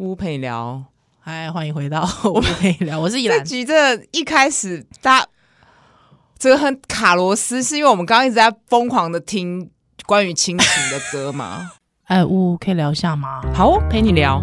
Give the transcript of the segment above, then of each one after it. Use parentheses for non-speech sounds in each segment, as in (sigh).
乌陪你聊，嗨，欢迎回到乌陪你聊，我是依兰。这集这一开始，大家这个很卡罗斯，是因为我们刚刚一直在疯狂的听关于亲情的歌嘛？哎，(laughs) 乌可以聊一下吗？好，陪你聊。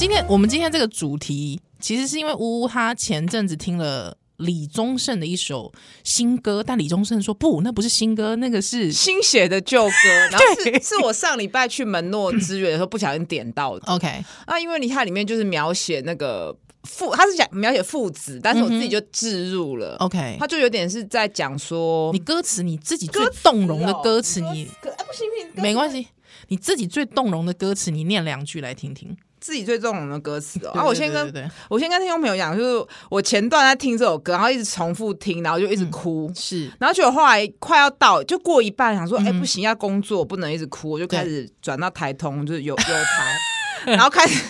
今天我们今天这个主题，其实是因为呜呜他前阵子听了李宗盛的一首新歌，但李宗盛说不，那不是新歌，那个是新写的旧歌。然后 (laughs) 是是我上礼拜去门诺支援的时候不小心点到的。OK，啊，因为你看里面就是描写那个父，他是讲描写父子，但是我自己就置入了。OK，他就有点是在讲说，你歌词你自己最动容的歌词，你哎不行不行，没关系，你自己最动容的歌词，你念两句来听听。自己最动容的歌词哦，然后我先跟我先跟听众朋友讲，就是我前段在听这首歌，然后一直重复听，然后就一直哭，嗯、是，然后结果后来快要到，就过一半，想说，哎、欸，不行，要工作，不能一直哭，我就开始转到台通，就是有有台，(laughs) 然后开始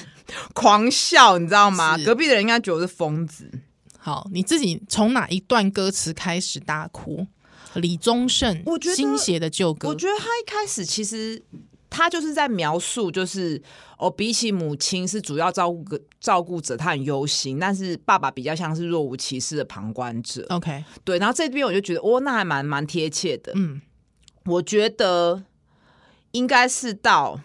狂笑，你知道吗？隔壁的人应该觉得我是疯子。好，你自己从哪一段歌词开始大哭？李宗盛，我觉得新写的旧歌，我觉得他一开始其实。他就是在描述，就是哦，比起母亲是主要照顾个照顾者，他很忧心，但是爸爸比较像是若无其事的旁观者。OK，对，然后这边我就觉得，哦，那还蛮蛮贴切的。嗯，我觉得应该是到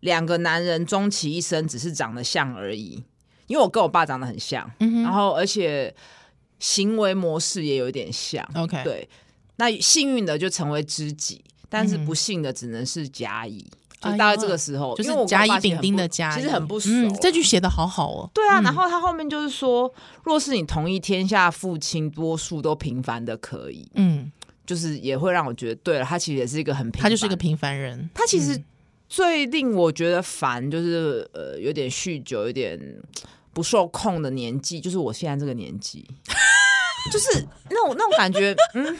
两个男人终其一生只是长得像而已，因为我跟我爸长得很像，嗯、然后而且行为模式也有点像。OK，对，那幸运的就成为知己。但是不幸的只能是甲乙，就大概这个时候，就是甲乙丙丁的甲，其实很不熟。这句写的好好哦。对啊，然后他后面就是说，若是你同意天下父亲多数都平凡的可以，嗯，就是也会让我觉得，对了，他其实也是一个很平凡，他就是一个平凡人。他其实最令我觉得烦，就是呃，有点酗酒，有点不受控的年纪，就是我现在这个年纪，(laughs) 就是那种那种感觉，嗯。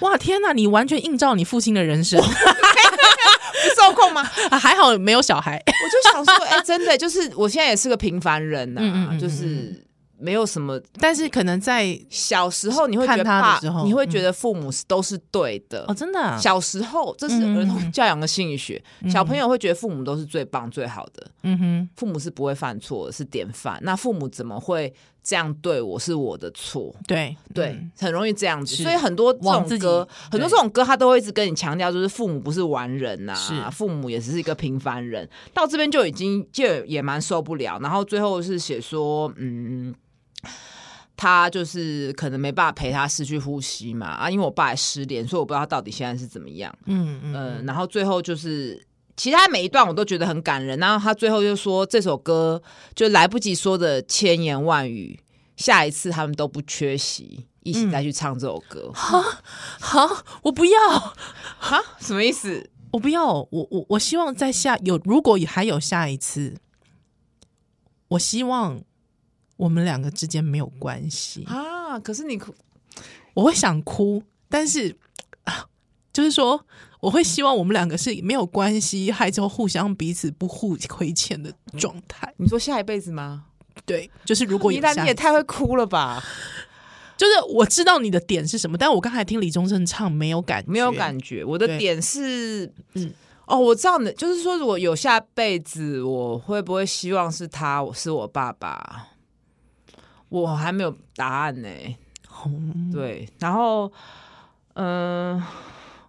哇天哪！你完全映照你父亲的人生，(laughs) 不受控吗？啊，(laughs) 还好没有小孩。我就想说，哎、欸，(laughs) 真的，就是我现在也是个平凡人呐、啊，嗯嗯嗯嗯就是。没有什么，但是可能在小时候你会觉得爸，你会觉得父母是都是对的哦，真的。小时候这是儿童教养的心理学，小朋友会觉得父母都是最棒最好的，嗯哼，父母是不会犯错的，是典范。那父母怎么会这样对我？是我的错？对对，很容易这样子。所以很多这种歌，很多这种歌，他都会一直跟你强调，就是父母不是完人呐，是父母也只是一个平凡人。到这边就已经就也蛮受不了，然后最后是写说，嗯。他就是可能没办法陪他失去呼吸嘛啊，因为我爸也失联，所以我不知道他到底现在是怎么样。嗯嗯、呃，然后最后就是，其他每一段我都觉得很感人。然后他最后就说这首歌就来不及说的千言万语，下一次他们都不缺席，一起再去唱这首歌。好、嗯，好，我不要哈，什么意思？我不要，我我我希望在下有，如果还有下一次，我希望。我们两个之间没有关系啊！可是你哭，我会想哭，但是啊，(sighs) 就是说，我会希望我们两个是没有关系，还就互相彼此不互亏欠的状态。你说下一辈子吗？对，就是如果你那你也太会哭了吧？就是我知道你的点是什么，但我刚才听李宗盛唱没有感觉，没有感觉。我的点是，嗯，哦，我知道你，就是说，如果有下辈子，我会不会希望是他，我是我爸爸？我还没有答案呢、欸，嗯、对，然后，嗯、呃，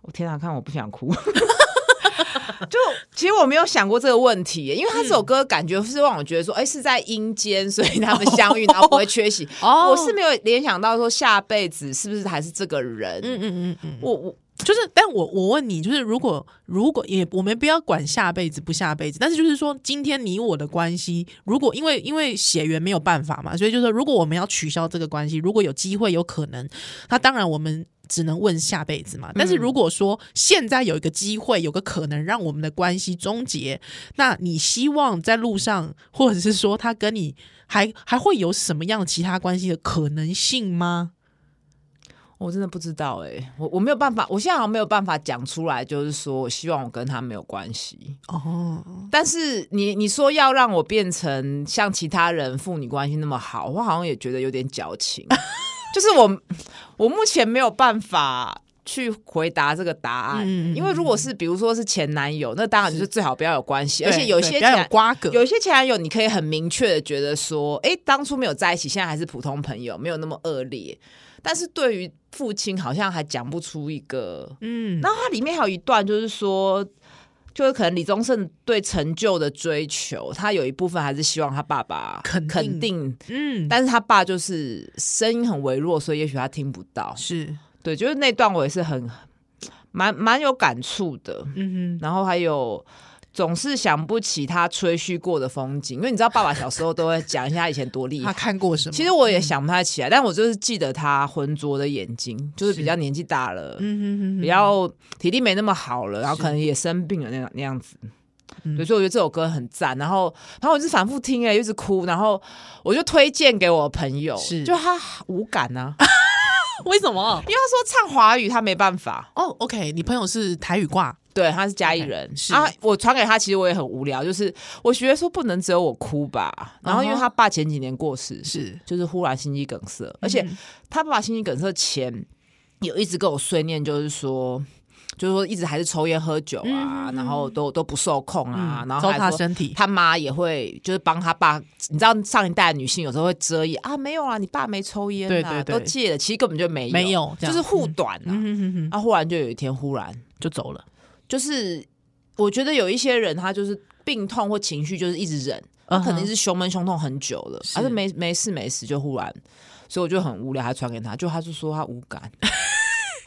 我天哪，看我不想哭，(laughs) 就其实我没有想过这个问题、欸，因为他这首歌感觉是让我觉得说，哎、欸，是在阴间，所以他们相遇，然后不会缺席。哦，我是没有联想到说下辈子是不是还是这个人？嗯嗯嗯嗯，我我。就是，但我我问你，就是如果如果也我们不要管下辈子不下辈子，但是就是说，今天你我的关系，如果因为因为血缘没有办法嘛，所以就是说，如果我们要取消这个关系，如果有机会有可能，那当然我们只能问下辈子嘛。但是如果说现在有一个机会，有个可能让我们的关系终结，那你希望在路上，或者是说他跟你还还会有什么样其他关系的可能性吗？我真的不知道哎、欸，我我没有办法，我现在好像没有办法讲出来，就是说我希望我跟他没有关系哦。但是你你说要让我变成像其他人父女关系那么好，我好像也觉得有点矫情。(laughs) (laughs) 就是我我目前没有办法去回答这个答案，嗯、因为如果是比如说是前男友，那当然就是最好不要有关系，而且有些前有瓜葛，有些前男友你可以很明确的觉得说，哎，当初没有在一起，现在还是普通朋友，没有那么恶劣。但是对于父亲，好像还讲不出一个，嗯，然后它里面还有一段，就是说，就是可能李宗盛对成就的追求，他有一部分还是希望他爸爸肯定，肯定嗯，但是他爸就是声音很微弱，所以也许他听不到，是。对，就是那段我也是很蛮蛮有感触的，嗯哼，然后还有。总是想不起他吹嘘过的风景，因为你知道，爸爸小时候都会讲一下他以前多厉害。(laughs) 他看过什么？其实我也想不太起来，嗯、但我就是记得他浑浊的眼睛，就是比较年纪大了，比较体力没那么好了，然后可能也生病了那样那样子。对，所以我觉得这首歌很赞。然后，然后我就反复听，哎，一直哭。然后我就推荐给我朋友，是就他无感啊。(laughs) 为什么？因为他说唱华语他没办法。哦，OK，你朋友是台语挂。对，他是嘉义人。Okay, 是啊，我传给他，其实我也很无聊，就是我觉得说不能只有我哭吧。然后因为他爸前几年过世，是就是忽然心肌梗塞，而且他爸爸心肌梗塞前有一直跟我碎念，就是说，就是说一直还是抽烟喝酒啊，嗯、然后都都不受控啊，嗯、然后还他身体，他妈也会就是帮他爸，你知道上一代的女性有时候会遮掩啊，没有啊，你爸没抽烟啊，对对对，都戒了，其实根本就没有，没有，就是护短啊。嗯啊，忽然就有一天忽然就走了。就是我觉得有一些人，他就是病痛或情绪，就是一直忍，他肯定是胸闷胸痛很久了，还是没没事没事就忽然，所以我就很无聊，还传给他，就他就说他无感。(laughs)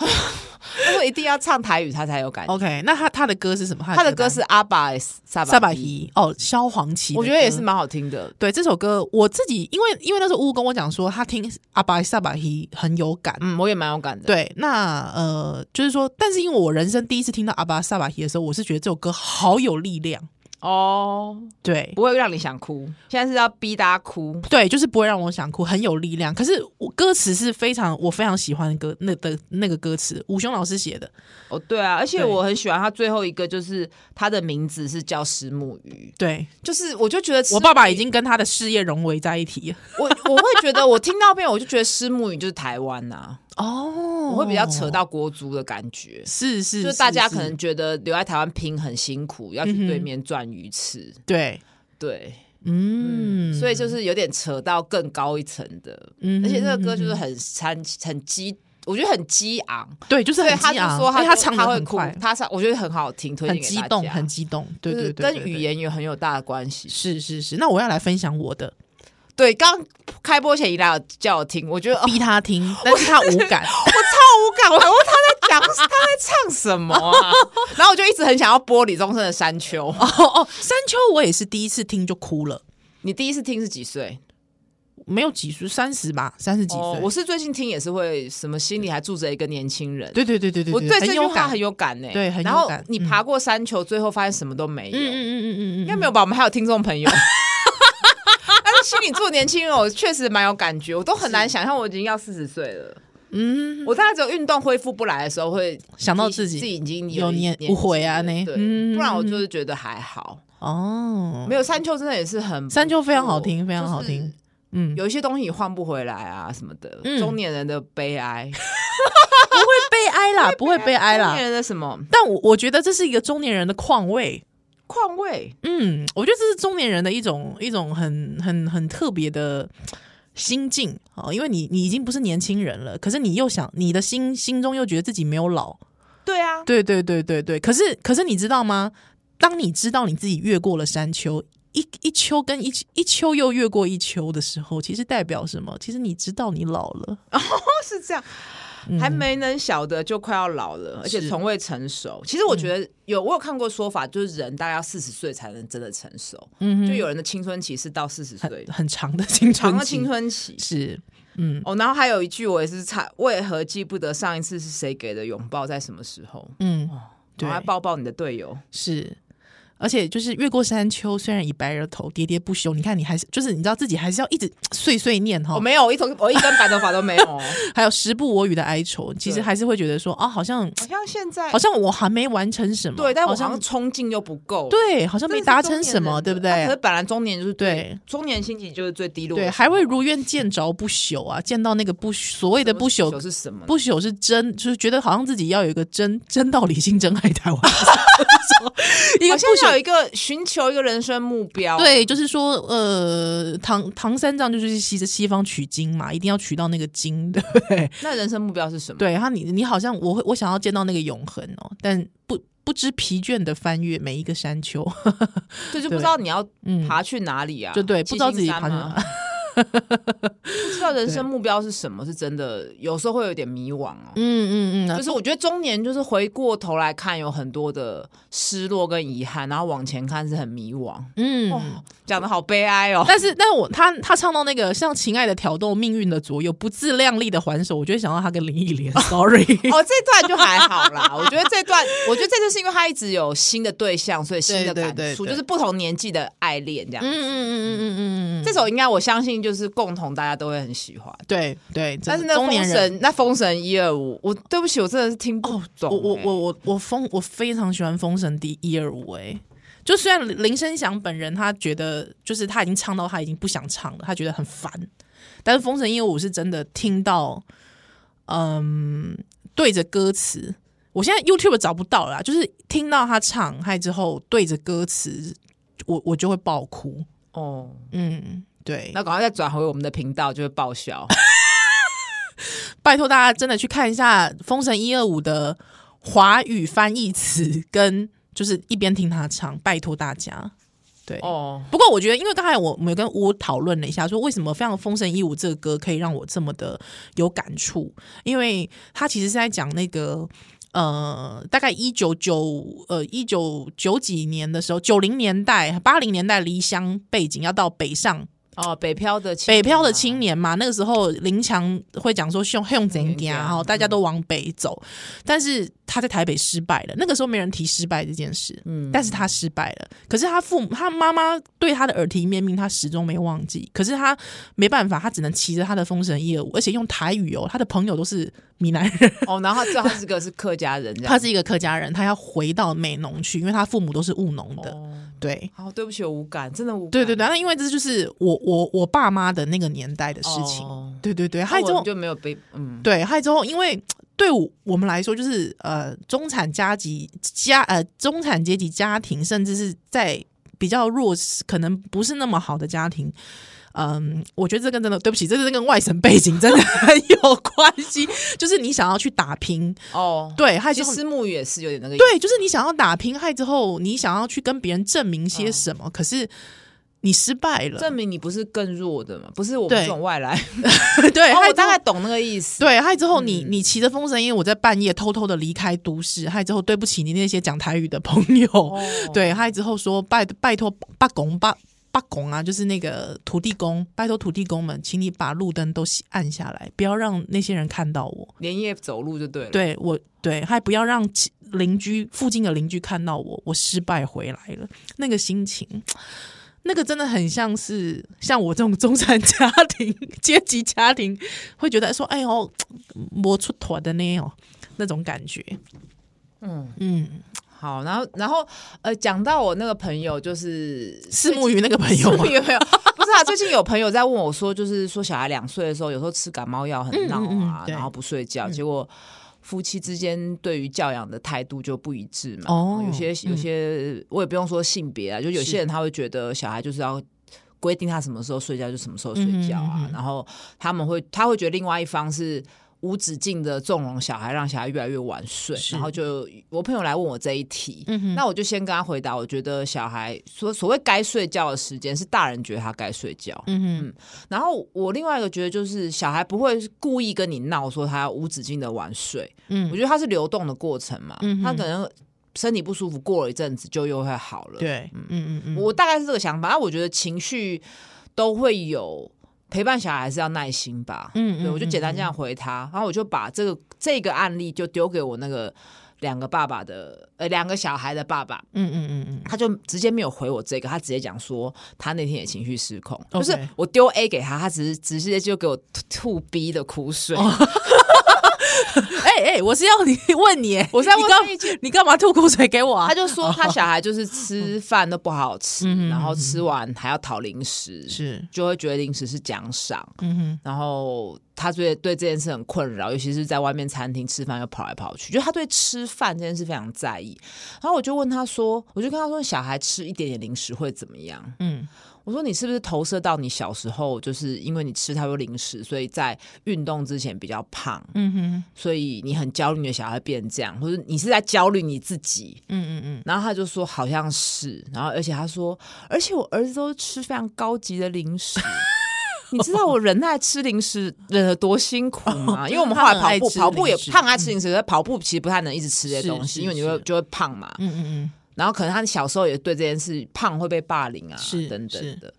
(laughs) 他说一定要唱台语，他才有感觉。OK，那他他的歌是什么？他的歌是阿巴萨巴伊哦，萧煌奇，我觉得也是蛮好听的。对这首歌，我自己因为因为那时候乌跟我讲说，他听阿巴萨巴伊很有感，嗯，我也蛮有感的。对，那呃，就是说，但是因为我人生第一次听到阿巴萨巴伊的时候，我是觉得这首歌好有力量。哦，对，不会让你想哭。现在是要逼大家哭，对，就是不会让我想哭，很有力量。可是我歌词是非常我非常喜欢的歌，那的那个歌词，武雄老师写的。哦，对啊，而且我很喜欢他最后一个，就是他的名字是叫虱目鱼。对，就是我就觉得我爸爸已经跟他的事业融为在一起。我我会觉得我听到遍，我就觉得虱目鱼就是台湾呐、啊。哦，我会比较扯到国足的感觉，是是，就是大家可能觉得留在台湾拼很辛苦，要去对面赚鱼吃，对。对，嗯，所以就是有点扯到更高一层的，嗯而且这个歌就是很很很激，我觉得很激昂，对，就是很激昂，他他唱的很快，他唱我觉得很好听，推荐给大家，很激动，很激动，对对对，跟语言有很有大的关系，是是是，那我要来分享我的。对，刚开播前一来叫我听，我觉得逼他听，(laughs) 但是他无感，我，(laughs) 超无感，(laughs) 我问他在讲，他在唱什么啊？然后我就一直很想要播李宗盛的《山丘》。哦哦，《山丘》我也是第一次听就哭了。你第一次听是几岁？没有几岁，三十吧，三十几岁。哦，我是最近听也是会什么，心里还住着一个年轻人。对对对对对，我对这句话很有感呢。对，很有感。然后你爬过山丘，最后发现什么都没有。嗯嗯嗯嗯嗯，应该没有吧？我们还有听众朋友。心里做年轻人，我确实蛮有感觉，我都很难想象我已经要四十岁了。嗯，我大概只有运动恢复不来的时候，会想到自己自己已经有年不回啊，那对，不然我就是觉得还好。哦，没有山丘真的也是很山丘非常好听，非常好听。嗯，有一些东西你换不回来啊，什么的，中年人的悲哀，(laughs) 不会悲哀啦，不会悲哀啦。中年人的什么？但我我觉得这是一个中年人的况味。况味，嗯，我觉得这是中年人的一种一种很很很特别的心境啊，因为你你已经不是年轻人了，可是你又想你的心心中又觉得自己没有老，对啊，对对对对对，可是可是你知道吗？当你知道你自己越过了山丘，一一丘跟一一丘又越过一丘的时候，其实代表什么？其实你知道你老了，哦，是这样。还没能晓得就快要老了，而且从未成熟。其实我觉得有，我有看过说法，就是人大概要四十岁才能真的成熟。嗯，就有人的青春期是到四十岁，很长的青春长的青春期是。嗯，哦，然后还有一句我也是差，为何记不得上一次是谁给的拥抱，在什么时候？嗯，对，还抱抱你的队友是。而且就是越过山丘，虽然已白了头，喋喋不休。你看，你还是就是你知道自己还是要一直碎碎念哈。我没有，我一头我一根白头发都没有。(laughs) 还有时不我与的哀愁，其实还是会觉得说啊，好像好像现在好像我还没完成什么，对，但我好像冲劲又不够，对，好像没达成什么，对不对？可是本来中年就是对中年心情就是最低落，对，还会如愿见着不朽啊，见到那个不所谓的不朽是什么？不朽是真，就是觉得好像自己要有一个真真道理性真爱台湾，(laughs) 一个不朽有一个寻。求一个人生目标，对，就是说，呃，唐唐三藏就是西着西方取经嘛，一定要取到那个经，对不对？那人生目标是什么？对，他你你好像我我想要见到那个永恒哦，但不不知疲倦的翻越每一个山丘，对，(laughs) 就不知道你要爬去哪里啊？就对，不知道自己爬去哪。(laughs) 不知道人生目标是什么，是真的有时候会有点迷惘哦。嗯嗯嗯，就是我觉得中年就是回过头来看，有很多的失落跟遗憾，然后往前看是很迷惘。嗯，讲的好悲哀哦。但是，但是我他他唱到那个像情爱的挑逗，命运的左右，不自量力的还手，我就会想到他跟林忆莲。Sorry，(laughs) 哦，这段就还好啦。(laughs) 我觉得这段，我觉得这就是因为他一直有新的对象，所以新的感触就是不同年纪的爱恋这样。嗯嗯嗯嗯嗯嗯，这首应该我相信。就是共同，大家都会很喜欢。对对，但是那封神，那封神一二五，我对不起，我真的是听不懂。我我我我我封，我非常喜欢封神第一二五。哎，就虽然林声祥本人他觉得，就是他已经唱到他已经不想唱了，他觉得很烦。但是封神一二五是真的听到，嗯，对着歌词，我现在 YouTube 找不到了，就是听到他唱，嗨之后对着歌词，我我就会爆哭。哦，嗯。对，那赶快再转回我们的频道，就会报销。(laughs) 拜托大家真的去看一下《封神一二五》的华语翻译词，跟就是一边听他唱。拜托大家，对哦。不过我觉得，因为刚才我们跟吴讨论了一下，说为什么非常《封神一五》这个歌可以让我这么的有感触，因为他其实是在讲那个呃，大概一九九呃一九九几年的时候，九零年代、八零年代离乡背景要到北上。哦，北漂的北漂的青年嘛，那个时候林强会讲说用用怎样，然后大家都往北走，但是他在台北失败了。那个时候没人提失败这件事，嗯，但是他失败了。可是他父母，他妈妈对他的耳提面命，他始终没忘记。可是他没办法，他只能骑着他的风神一二五，而且用台语哦，他的朋友都是闽南人哦，然后他知道他是个是客家人，他是一个客家人，他要回到美农去，因为他父母都是务农的。哦对，好，对不起，我无感，真的无感。对对对，那因为这就是我我我爸妈的那个年代的事情。哦、对对对，还有之后就没有被嗯，对，还有之后，因为对我们来说，就是呃，中产阶级家呃中产阶级家庭，甚至是在比较弱势，可能不是那么好的家庭。嗯，我觉得这跟真的对不起，这是跟外省背景真的 (laughs) 很有关系。就是你想要去打拼哦，对，还有就是木鱼也是有点那个，对，就是你想要打拼，害之后你想要去跟别人证明些什么，哦、可是你失败了，证明你不是更弱的嘛？不是我们这种外来，(laughs) 对，我大概懂那个意思。对，害之后你你骑着风神，因为我在半夜偷偷的离开都市，害之后对不起你那些讲台语的朋友，哦、(laughs) 对，害之后说拜拜托八公八。八公啊，就是那个土地公，拜托土地公们，请你把路灯都按下来，不要让那些人看到我连夜走路就对了。对我对，还不要让邻居附近的邻居看到我，我失败回来了，那个心情，那个真的很像是像我这种中产家庭阶级家庭会觉得说，哎呦，摸出头的那种那种感觉，嗯。嗯。好，然后，然后，呃，讲到我那个朋友，就是四目鱼那个朋友，(laughs) 朋友。不是啊。最近有朋友在问我说，就是说小孩两岁的时候，有时候吃感冒药很闹啊，嗯嗯嗯然后不睡觉，嗯、结果夫妻之间对于教养的态度就不一致嘛。哦，有些有些，嗯、我也不用说性别啊，就有些人他会觉得小孩就是要规定他什么时候睡觉就什么时候睡觉啊，嗯嗯嗯然后他们会他会觉得另外一方是。无止境的纵容小孩，让小孩越来越晚睡，然后就我朋友来问我这一题，嗯、那我就先跟他回答。我觉得小孩所所谓该睡觉的时间是大人觉得他该睡觉，嗯嗯。然后我另外一个觉得就是小孩不会故意跟你闹说他要无止境的晚睡，嗯，我觉得他是流动的过程嘛，嗯、他可能身体不舒服，过了一阵子就又会好了，对，嗯嗯嗯，我大概是这个想法。那我觉得情绪都会有。陪伴小孩还是要耐心吧，嗯，对，我就简单这样回他，然后我就把这个这个案例就丢给我那个两个爸爸的，呃，两个小孩的爸爸，嗯嗯嗯嗯，他就直接没有回我这个，他直接讲说他那天也情绪失控.就是我丢 A 给他，他只是直接就给我吐 B 的苦水。Oh. 哎 (laughs) 哎、欸欸，我是要你问你，我是要问你，你干嘛吐口水给我啊？他就说他小孩就是吃饭都不好好吃，嗯、然后吃完还要讨零食，是就会觉得零食是奖赏。嗯哼，然后他对对这件事很困扰，尤其是在外面餐厅吃饭又跑来跑去，就他对吃饭这件事非常在意。然后我就问他说，我就跟他说，小孩吃一点点零食会怎么样？嗯。我说，你是不是投射到你小时候，就是因为你吃太多零食，所以在运动之前比较胖，嗯哼，所以你很焦虑你的小孩变这样，或者你是在焦虑你自己，嗯嗯嗯。然后他就说好像是，然后而且他说，而且我儿子都吃非常高级的零食，(laughs) (laughs) 你知道我忍耐吃零食忍得多辛苦吗？因为我们后来跑步，跑步也胖爱吃零食，跑步其实不太能一直吃这些东西，因为你会就会胖嘛，嗯嗯嗯。然后可能他小时候也对这件事胖会被霸凌啊，是等等的。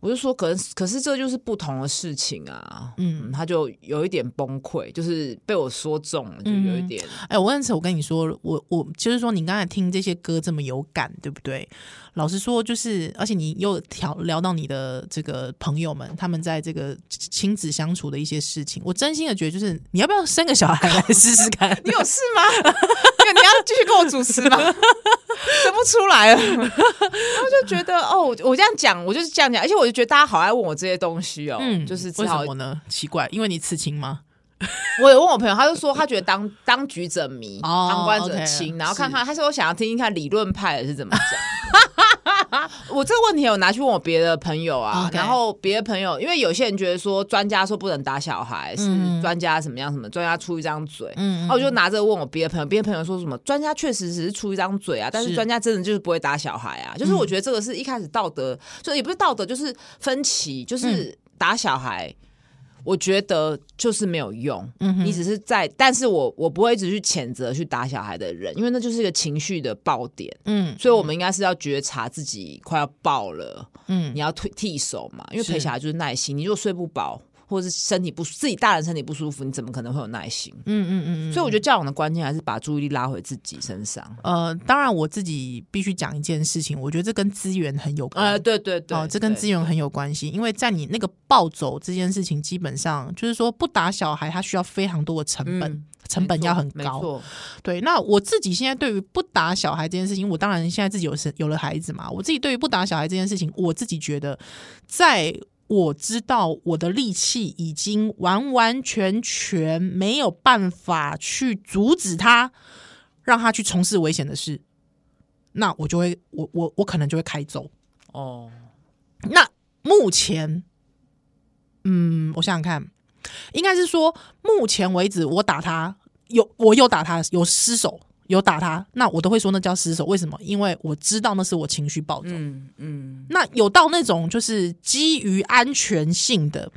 我就说，可能可是这就是不同的事情啊。嗯，他就有一点崩溃，就是被我说中了，就有一点。哎、嗯欸，我那次我跟你说，我我就是说，你刚才听这些歌这么有感，对不对？老实说，就是而且你又聊聊到你的这个朋友们，他们在这个亲子相处的一些事情，我真心的觉得，就是你要不要生个小孩来 (laughs) 试试看？你有事吗？(laughs) 你要继续跟我主持吗？(laughs) 生不出来了，然后就觉得哦，我这样讲，我就是这样讲，而且我就觉得大家好爱问我这些东西哦，嗯，就是为什么呢？奇怪，因为你刺青吗？我有问我朋友，他就说他觉得当当局者迷，哦、旁观者清，okay, 然后看看，他说我想要听听看理论派的是怎么讲。(laughs) 我这个问题有拿去问我别的朋友啊，okay. 然后别的朋友，因为有些人觉得说专家说不能打小孩，是专家什么样什么，专家出一张嘴，嗯，然后我就拿这个问我别的朋友，别的朋友说什么专家确实只是出一张嘴啊，但是专家真的就是不会打小孩啊，就是我觉得这个是一开始道德，就也不是道德，就是分歧，就是打小孩。我觉得就是没有用，嗯，你只是在，但是我我不会一直去谴责去打小孩的人，因为那就是一个情绪的爆点，嗯，所以我们应该是要觉察自己快要爆了，嗯，你要退替手嘛，因为陪小孩就是耐心，你如果睡不饱。或者是身体不自己大人身体不舒服，你怎么可能会有耐心？嗯嗯嗯，所以我觉得教养的关键还是把注意力拉回自己身上。呃，当然我自己必须讲一件事情，我觉得这跟资源很有关。呃，对对对，哦，这跟资源很有关系，因为在你那个暴走这件事情，基本上就是说不打小孩，他需要非常多的成本，嗯、(laughs) 成本要很高。对。那我自己现在对于不打小孩这件事情，我当然现在自己有生有了孩子嘛，我自己对于不打小孩这件事情，我自己觉得在。我知道我的力气已经完完全全没有办法去阻止他，让他去从事危险的事，那我就会，我我我可能就会开走。哦，那目前，嗯，我想想看，应该是说，目前为止我打他有，我有打他有失手。有打他，那我都会说那叫失手。为什么？因为我知道那是我情绪暴走。嗯嗯。那有到那种就是基于安全性的，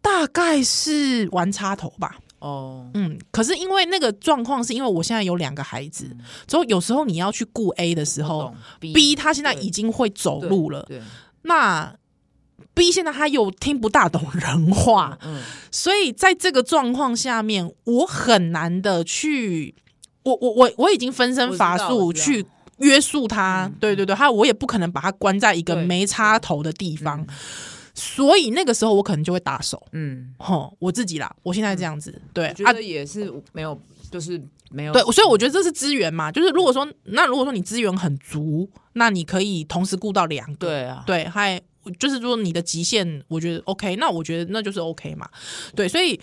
大概是玩插头吧。哦。嗯。可是因为那个状况，是因为我现在有两个孩子，之后有时候你要去顾 A 的时候，B 他现在已经会走路了。对。那。B 现在他又听不大懂人话，嗯，所以在这个状况下面，我很难的去，我我我我已经分身乏术去约束他，对对对，他我也不可能把他关在一个没插头的地方，所以那个时候我可能就会打手，嗯，吼，我自己啦，我现在这样子，对，我觉得也是没有，就是没有，对，所以我觉得这是资源嘛，就是如果说那如果说你资源很足，那你可以同时顾到两个，对啊，对，还。就是说你的极限，我觉得 OK，那我觉得那就是 OK 嘛。对，所以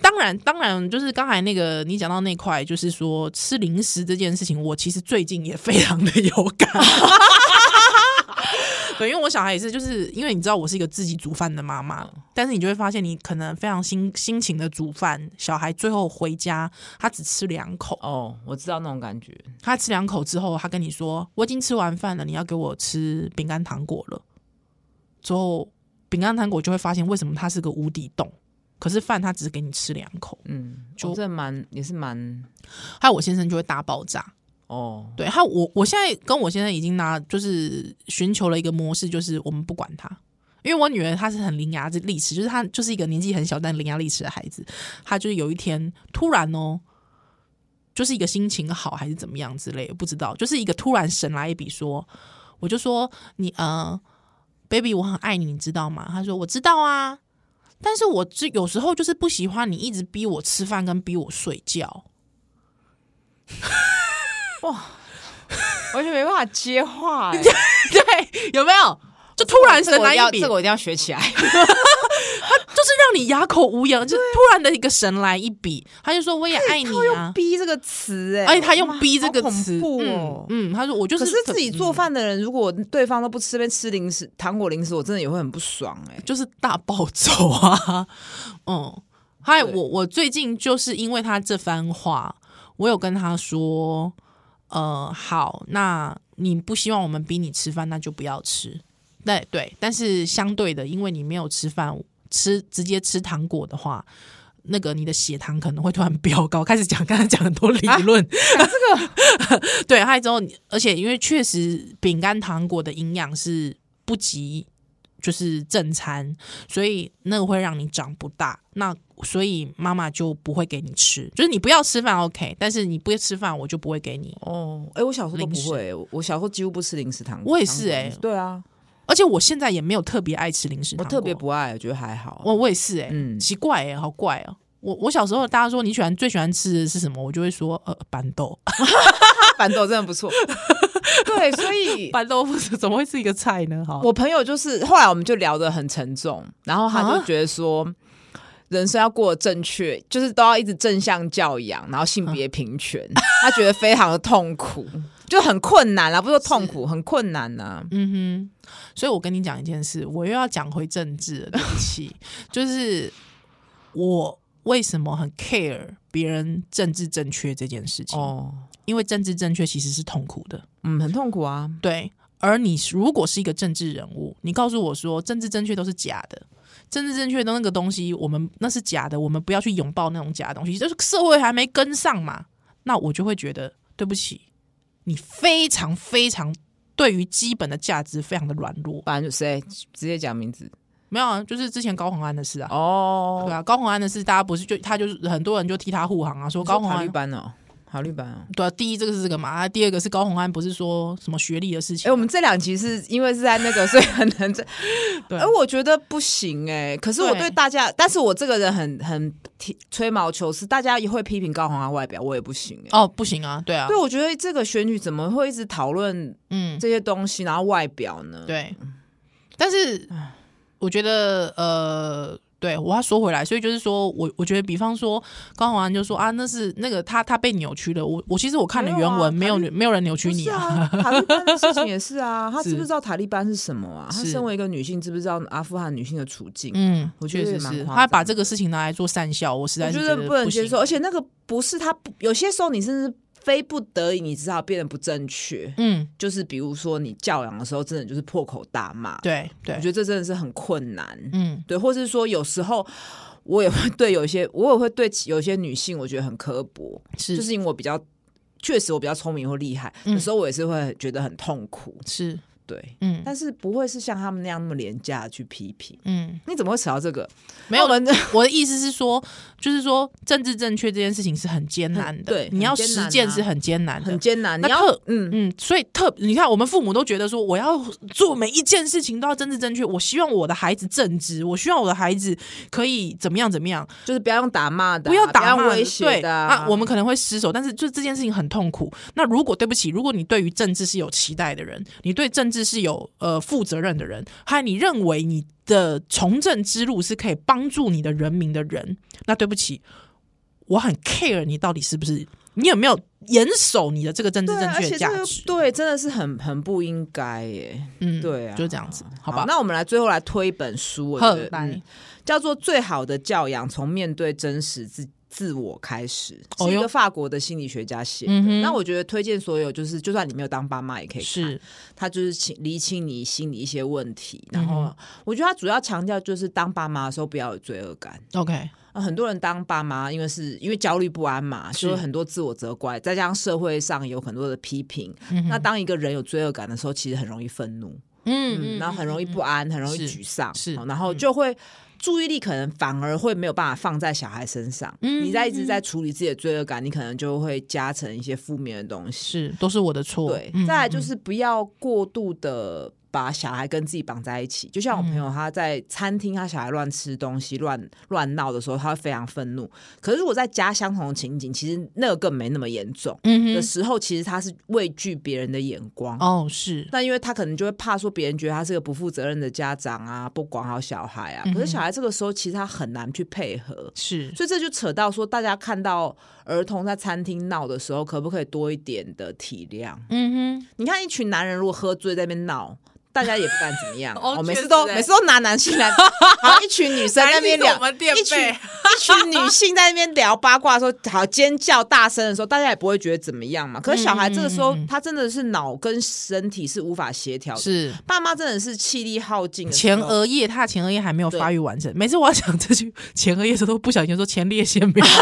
当然当然，就是刚才那个你讲到那块，就是说吃零食这件事情，我其实最近也非常的有感。(laughs) 对，因为我小孩也是，就是因为你知道我是一个自己煮饭的妈妈，但是你就会发现，你可能非常辛辛勤的煮饭，小孩最后回家他只吃两口。哦，我知道那种感觉。他吃两口之后，他跟你说：“我已经吃完饭了，你要给我吃饼干糖果了。”之后，饼干糖果就会发现为什么它是个无底洞，可是饭它只是给你吃两口，嗯，就、哦、这蛮也是蛮，还有我先生就会大爆炸。哦，对，还有我我现在跟我先生已经拿就是寻求了一个模式，就是我们不管他，因为我女儿她是很伶牙俐齿，就是她就是一个年纪很小但伶牙俐齿的孩子，她就是有一天突然哦，就是一个心情好还是怎么样之类的，不知道，就是一个突然神来一笔说，我就说你呃，baby，我很爱你，你知道吗？他说我知道啊，但是我这有时候就是不喜欢你一直逼我吃饭跟逼我睡觉。(laughs) 哇，完全没办法接话哎，(laughs) 对，有没有？就突然神来一笔，这个我一定要学起来。(laughs) 他就是让你哑口无言，就突然的一个神来一笔，他就说我也爱你啊。逼这个词哎，而且他用逼这个词，哦。嗯，他说我就是。可是自己做饭的人，如果对方都不吃，边吃零食、糖果、零食，我真的也会很不爽哎，就是大暴走啊。(laughs) 嗯，还有我我最近就是因为他这番话，我有跟他说，呃，好，那你不希望我们逼你吃饭，那就不要吃。对对，但是相对的，因为你没有吃饭，吃直接吃糖果的话，那个你的血糖可能会突然飙高。开始讲，刚才讲很多理论，啊、这个 (laughs) 对，还有之后，而且因为确实饼干糖果的营养是不及就是正餐，所以那个会让你长不大。那所以妈妈就不会给你吃，就是你不要吃饭 OK，但是你不吃饭，我就不会给你。哦，哎，我小时候都不会，我小时候几乎不吃零食糖果。我也是哎、欸，对啊。而且我现在也没有特别爱吃零食，我特别不爱，我觉得还好。我我也是哎、欸，嗯，奇怪哎、欸，好怪哦、喔。我我小时候大家说你喜欢最喜欢吃的是什么，我就会说呃板豆，(laughs) 板豆真的不错。(laughs) 对，所以板豆不是怎么会是一个菜呢？哈，我朋友就是后来我们就聊得很沉重，然后他就觉得说。啊人生要过得正确，就是都要一直正向教养，然后性别平权，嗯、他觉得非常的痛苦，就很困难啊，不是说痛苦，很困难呐、啊。嗯哼，所以我跟你讲一件事，我又要讲回政治了，对不起，就是我为什么很 care 别人政治正确这件事情哦，因为政治正确其实是痛苦的，嗯，很痛苦啊。对，而你如果是一个政治人物，你告诉我说政治正确都是假的。政治正确的那个东西，我们那是假的，我们不要去拥抱那种假的东西。就是社会还没跟上嘛，那我就会觉得对不起，你非常非常对于基本的价值非常的软弱。反正谁直接讲名字？没有啊，就是之前高洪安的事啊。哦，对啊，高洪安的事，大家不是就他就是很多人就替他护航啊，说高洪安绿班哦。法律版啊，对啊，第一这个是这个嘛，第二个是高红安，不是说什么学历的事情。哎、欸，我们这两集是因为是在那个，所以很难这。(laughs) 对，而我觉得不行哎、欸。可是我对大家，但是我这个人很很吹毛求疵，大家也会批评高红安外表，我也不行哎、欸。哦，不行啊，对啊。对，我觉得这个选举怎么会一直讨论嗯这些东西，然后外表呢？对，但是我觉得呃。对，我要说回来，所以就是说我我觉得，比方说高虹安就说啊，那是那个他他被扭曲了。我我其实我看了原文，没有、啊、没有人扭曲你啊。塔利班的事情也是啊，(laughs) 他知不知道塔利班是什么啊？他身为一个女性，知不知道阿富汗女性的处境？嗯，我觉得是，是他把这个事情拿来做善笑，我实在是不能接受。而且那个不是他，有些时候你甚至。非不得已，你知道变得不正确，嗯，就是比如说你教养的时候，真的就是破口大骂，对对，我觉得这真的是很困难，嗯，对，或是说有时候我也会对有些，我也会对有些女性，我觉得很刻薄，是，就是因为我比较确实我比较聪明或厉害，有时候我也是会觉得很痛苦，是。对，嗯，但是不会是像他们那样那么廉价去批评，嗯，你怎么会扯到这个？没有人，(laughs) 我的意思是说，就是说政治正确这件事情是很艰难的，对，你要实践是很艰难的，很艰难。那特，嗯。嗯，所以特，你看我们父母都觉得说，我要做每一件事情都要政治正确，我希望我的孩子正直，我希望我的孩子可以怎么样怎么样，就是不要用打骂的，不要打骂威胁的，啊，我们可能会失手，但是就这件事情很痛苦。那如果对不起，如果你对于政治是有期待的人，你对政治是有呃。负责任的人，还有你认为你的从政之路是可以帮助你的人民的人，那对不起，我很 care 你到底是不是，你有没有严守你的这个政治正确的价值？对，真的是很很不应该耶。嗯，对啊，就这样子，好吧。那我们来最后来推一本书，我觉得、嗯、叫做《最好的教养：从面对真实自自我开始》，是一个法国的心理学家写的。哦、那我觉得推荐所有，就是就算你没有当爸妈也可以看。是他就是清厘清你心里一些问题，然后我觉得他主要强调就是当爸妈的时候不要有罪恶感。OK，很多人当爸妈，因为是因为焦虑不安嘛，就有很多自我责怪，再加上社会上有很多的批评。嗯、那当一个人有罪恶感的时候，其实很容易愤怒，嗯，嗯，然后很容易不安，嗯、很容易沮丧，是，然后就会。注意力可能反而会没有办法放在小孩身上。嗯，你在一直在处理自己的罪恶感，你可能就会加成一些负面的东西。是，都是我的错。对，再来就是不要过度的。把小孩跟自己绑在一起，就像我朋友他在餐厅，他小孩乱吃东西、乱乱闹的时候，他会非常愤怒。可是如果在家相同的情景，其实那个更没那么严重。嗯的时候，其实他是畏惧别人的眼光。哦，是。那因为他可能就会怕说别人觉得他是个不负责任的家长啊，不管好小孩啊。可是小孩这个时候其实他很难去配合。是。所以这就扯到说，大家看到儿童在餐厅闹的时候，可不可以多一点的体谅？嗯哼。你看一群男人如果喝醉在那边闹。大家也不敢怎么样，我、(laughs) 哦、每次都每次都拿男性来，(laughs) 好一群女生在那边聊，一群一群女性在那边聊八卦的时候，好尖叫大声的时候，大家也不会觉得怎么样嘛。可是小孩这个时候，他真的是脑跟身体是无法协调，是。爸妈真的是气力耗尽。前额叶，他的前额叶还没有发育完整。每次我要讲这句前额叶的时候，都不小心说前列腺没有，是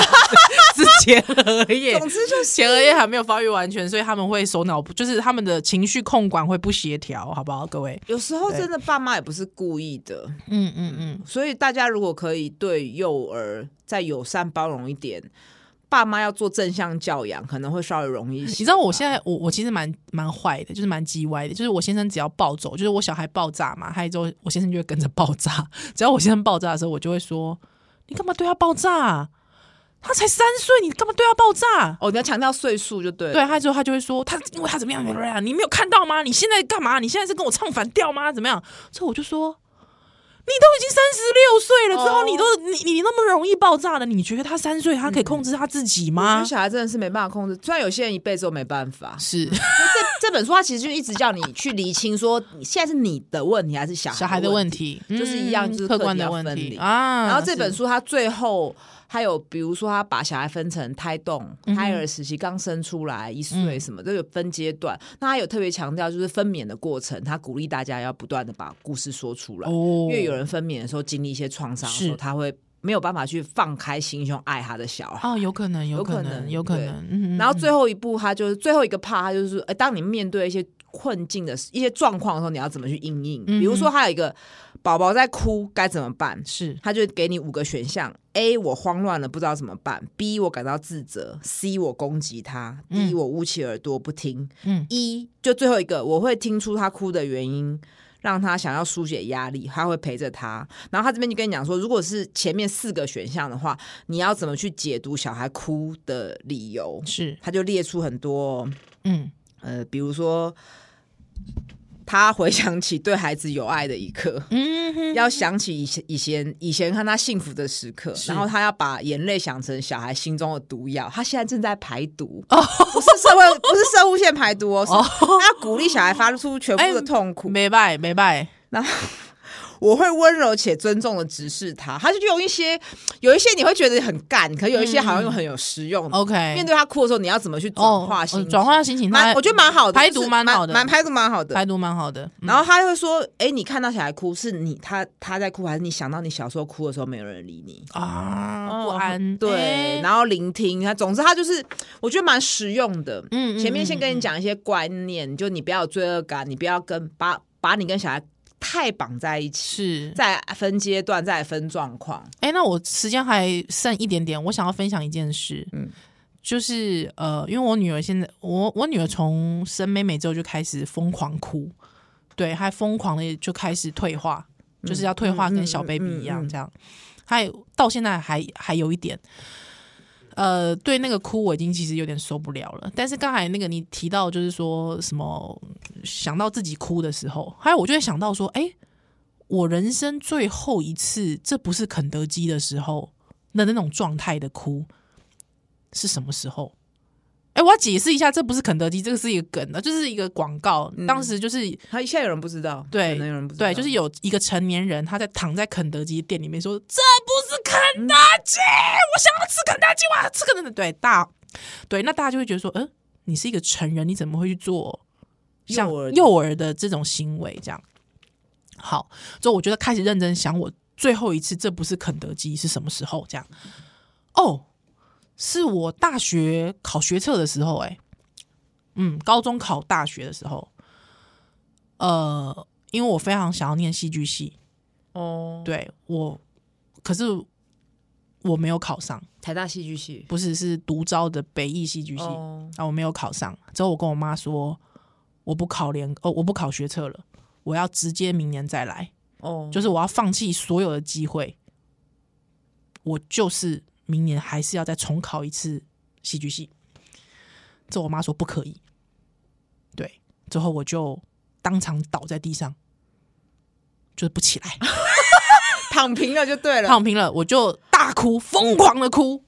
前额叶。总之就是前额叶还没有发育完全，所以他们会手脑就是他们的情绪控管会不协调，好不好？各位，有时候真的爸妈也不是故意的，嗯嗯嗯，所以大家如果可以对幼儿再友善包容一点，爸妈要做正向教养，可能会稍微容易一些。你知道我现在我我其实蛮蛮坏的，就是蛮叽歪的，就是我先生只要暴走，就是我小孩爆炸嘛，还有之后我先生就会跟着爆炸。只要我先生爆炸的时候，我就会说：“你干嘛对他爆炸？”他才三岁，你干嘛对他爆炸？哦，你要强调岁数就对了。对，他之后他就会说他，因为他怎么样？你没有看到吗？你现在干嘛？你现在是跟我唱反调吗？怎么样？所以我就说，你都已经三十六岁了，之后你都、哦、你你那么容易爆炸的，你觉得他三岁他可以控制他自己吗？嗯、小孩真的是没办法控制，虽然有些人一辈子都没办法。是这这本书，他其实就一直叫你去厘清，说你现在是你的问题还是小孩小孩的问题，就是一样，就是客观的问题啊。然后这本书他最后。还有，比如说，他把小孩分成胎动、胎儿时期、刚生出来一岁什么，都有分阶段。那他有特别强调，就是分娩的过程，他鼓励大家要不断的把故事说出来。因为有人分娩的时候经历一些创伤的时候，他会没有办法去放开心胸爱他的小孩。哦，有可能，有可能，有可能。然后最后一步，他就是最后一个 part，他就是说，哎，当你面对一些困境的一些状况的时候，你要怎么去应应？比如说，他有一个。宝宝在哭该怎么办？是，他就给你五个选项：A 我慌乱了不知道怎么办；B 我感到自责；C 我攻击他；D 我捂起耳朵不听。嗯，E 就最后一个，我会听出他哭的原因，让他想要疏解压力，他会陪着他。然后他这边就跟你讲说，如果是前面四个选项的话，你要怎么去解读小孩哭的理由？是，他就列出很多，嗯呃，比如说。他回想起对孩子有爱的一刻，嗯哼，要想起以前以前以前看他幸福的时刻，然后他要把眼泪想成小孩心中的毒药。他现在正在排毒，哦，不是社会，不是生物线排毒哦，哦，他要鼓励小孩发出全部的痛苦。没败没败，然后。我会温柔且尊重的直视他，他就用一些有一些你会觉得很干，可有一些好像又很有实用。OK，面对他哭的时候，你要怎么去转化心情？转化心情，蛮我觉得蛮好的，排毒蛮好的，蛮排毒蛮好的，排毒蛮好的。然后他会说：“哎，你看到小孩哭，是你他他在哭，还是你想到你小时候哭的时候没有人理你啊？不安。”对，然后聆听他，总之他就是我觉得蛮实用的。嗯，前面先跟你讲一些观念，就你不要有罪恶感，你不要跟把把你跟小孩。太绑在一起，是再分阶段，再分状况。哎、欸，那我时间还剩一点点，我想要分享一件事，嗯，就是呃，因为我女儿现在，我我女儿从生妹妹之后就开始疯狂哭，对，还疯狂的就开始退化，嗯、就是要退化，跟小 baby 一样，这样，还到现在还还有一点。呃，对那个哭，我已经其实有点受不了了。但是刚才那个你提到，就是说什么想到自己哭的时候，还有我就会想到说，哎，我人生最后一次，这不是肯德基的时候的那种状态的哭，是什么时候？哎，我要解释一下，这不是肯德基，这个是一个梗的，就是一个广告。嗯、当时就是他现在有人不知道，对，可能有人不知道，对，就是有一个成年人他在躺在肯德基店里面说：“这肯德基，嗯、我想要吃肯德基，我要吃肯德基。”对，大对，那大家就会觉得说：“嗯、呃，你是一个成人，你怎么会去做像幼儿的这种行为？”这样好，所以我觉得开始认真想，我最后一次这不是肯德基是什么时候？这样哦。是我大学考学测的时候，哎，嗯，高中考大学的时候，呃，因为我非常想要念戏剧系，哦，对我可是我没有考上台大戏剧系，不是是独招的北艺戏剧系，哦、啊，我没有考上。之后我跟我妈说，我不考联哦，我不考学测了，我要直接明年再来。哦，就是我要放弃所有的机会，我就是明年还是要再重考一次戏剧系。之后我妈说不可以，对，之后我就当场倒在地上，就是不起来。(laughs) 躺平了就对了，躺平了，我就大哭，疯狂的哭。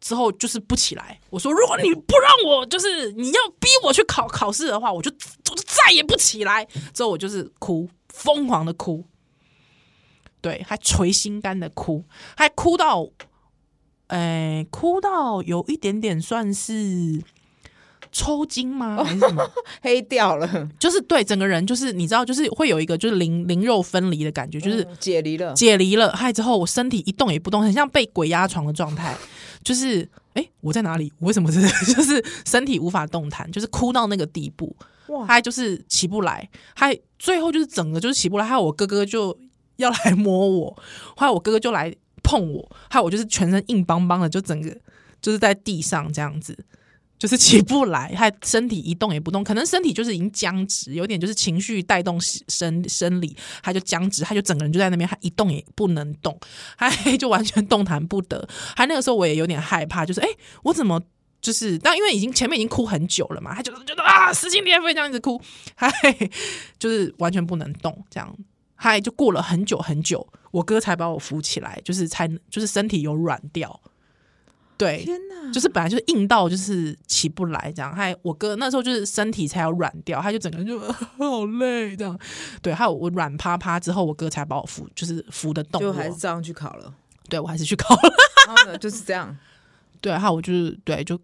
之后就是不起来。我说，如果你不让我，就是你要逼我去考考试的话，我就我就再也不起来。之后我就是哭，疯狂的哭，对，还捶心肝的哭，还哭到，哎，哭到有一点点算是。抽筋吗？还是什么？(laughs) 黑掉了，就是对整个人，就是你知道，就是会有一个就是灵灵肉分离的感觉，就是解离了，解离了。嗨，之后我身体一动也不动，很像被鬼压床的状态。(laughs) 就是哎、欸，我在哪里？我为什么是 (laughs) 就是身体无法动弹？就是哭到那个地步，哇！还就是起不来，还最后就是整个就是起不来。还有我哥哥就要来摸我，还有我哥哥就来碰我，还有我就是全身硬邦邦的，就整个就是在地上这样子。就是起不来，他身体一动也不动，可能身体就是已经僵直，有点就是情绪带动生生理，他就僵直，他就整个人就在那边，他一动也不能动，还 (laughs) 就完全动弹不得。还那个时候我也有点害怕，就是哎、我怎么就是，但因为已经前面已经哭很久了嘛，他就觉得啊，撕心裂肺这样子哭，还 (laughs) 就是完全不能动，这样，还就过了很久很久，我哥才把我扶起来，就是才就是身体有软掉。对，天哪，就是本来就是硬到就是起不来这样，还我哥那时候就是身体才要软掉，他就整个人就好累这样。对，还有我软趴趴之后，我哥才把我扶，就是扶得动，就还是这样去考了。对，我还是去考了，就是这样。对，还有我就是对，就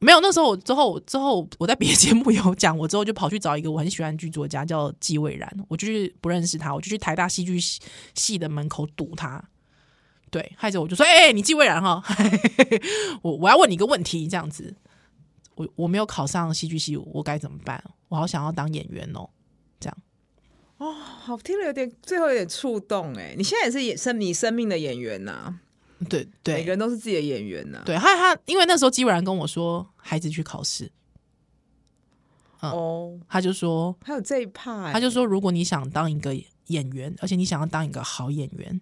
没有那时候我之后之后我在别的节目有讲，我之后就跑去找一个我很喜欢剧作家叫纪蔚然，我就去不认识他，我就去台大戏剧系的门口堵他。对，害着我就说：“哎、欸，你季蔚然哈，(laughs) 我我要问你一个问题，这样子，我我没有考上戏剧系，我该怎么办？我好想要当演员哦，这样，哦，好听了有点，最后有点触动哎，你现在也是演生你生命的演员呐、啊，对对，每个人都是自己的演员呐、啊，对，他他因为那时候纪蔚然跟我说，孩子去考试，嗯、哦，他就说还有这一趴，他就说如果你想当一个演员，而且你想要当一个好演员。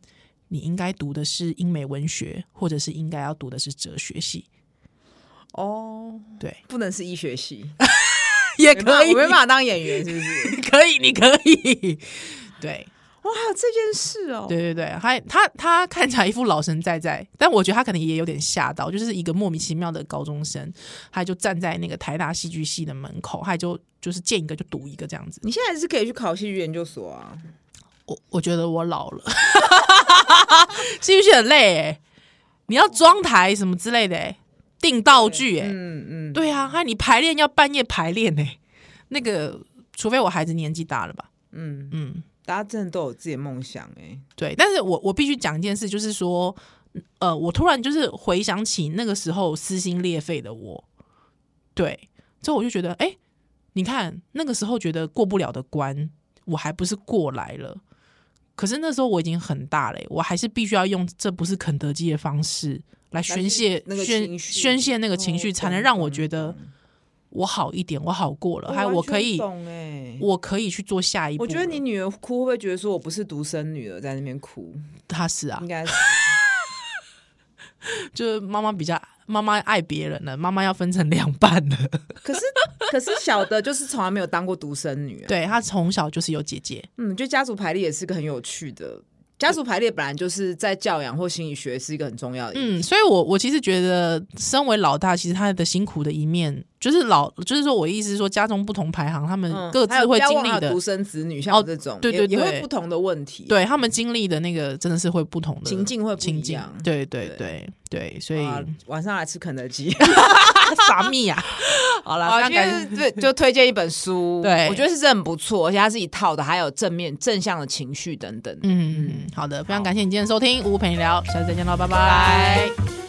你应该读的是英美文学，或者是应该要读的是哲学系。哦，对，不能是医学系，也可以，我没办法当演员，是不是？(laughs) 可以，你可以。对，哇，还有这件事哦。对对对，还他他看起来一副老神在在，但我觉得他可能也有点吓到，就是一个莫名其妙的高中生，他就站在那个台大戏剧系的门口，他就就是见一个就读一个这样子。你现在是可以去考戏剧研究所啊。我我觉得我老了，是不是很累哎，你要装台什么之类的哎，定道具哎，嗯嗯，对啊，还你排练要半夜排练哎，那个除非我孩子年纪大了吧，嗯。嗯，大家真的都有自己的梦想哎，对，但是我我必须讲一件事，就是说，呃，我突然就是回想起那个时候撕心裂肺的我，对，之后我就觉得，哎，你看那个时候觉得过不了的关，我还不是过来了。可是那时候我已经很大了，我还是必须要用这不是肯德基的方式来宣泄那个宣宣泄那个情绪，才能让我觉得我好一点，我好过了，还有我可以，我可以去做下一步。我觉得你女儿哭会不会觉得说我不是独生女儿在那边哭？她是啊，应该是，(laughs) 就是妈妈比较。妈妈爱别人了，妈妈要分成两半了。(laughs) 可是，可是小的就是从来没有当过独生女，对，她从小就是有姐姐。嗯，就家族排列也是个很有趣的。家族排列本来就是在教养或心理学是一个很重要的。嗯，所以我我其实觉得，身为老大，其实他的辛苦的一面，就是老，就是说我意思是说，家中不同排行，他们各自会经历的独生子女，像这种，对对对，也会不同的问题，对他们经历的那个真的是会不同的情境会不一样。对对对对，所以晚上来吃肯德基，(laughs) 撒蜜啊！(laughs) 好了，今天对 (laughs) 就推荐一本书，对我觉得是真的很不错，而且它是一套的，还有正面正向的情绪等等。嗯。好的，非常感谢你今天的收听，乌乌陪你聊，下次再见喽，拜拜。拜拜。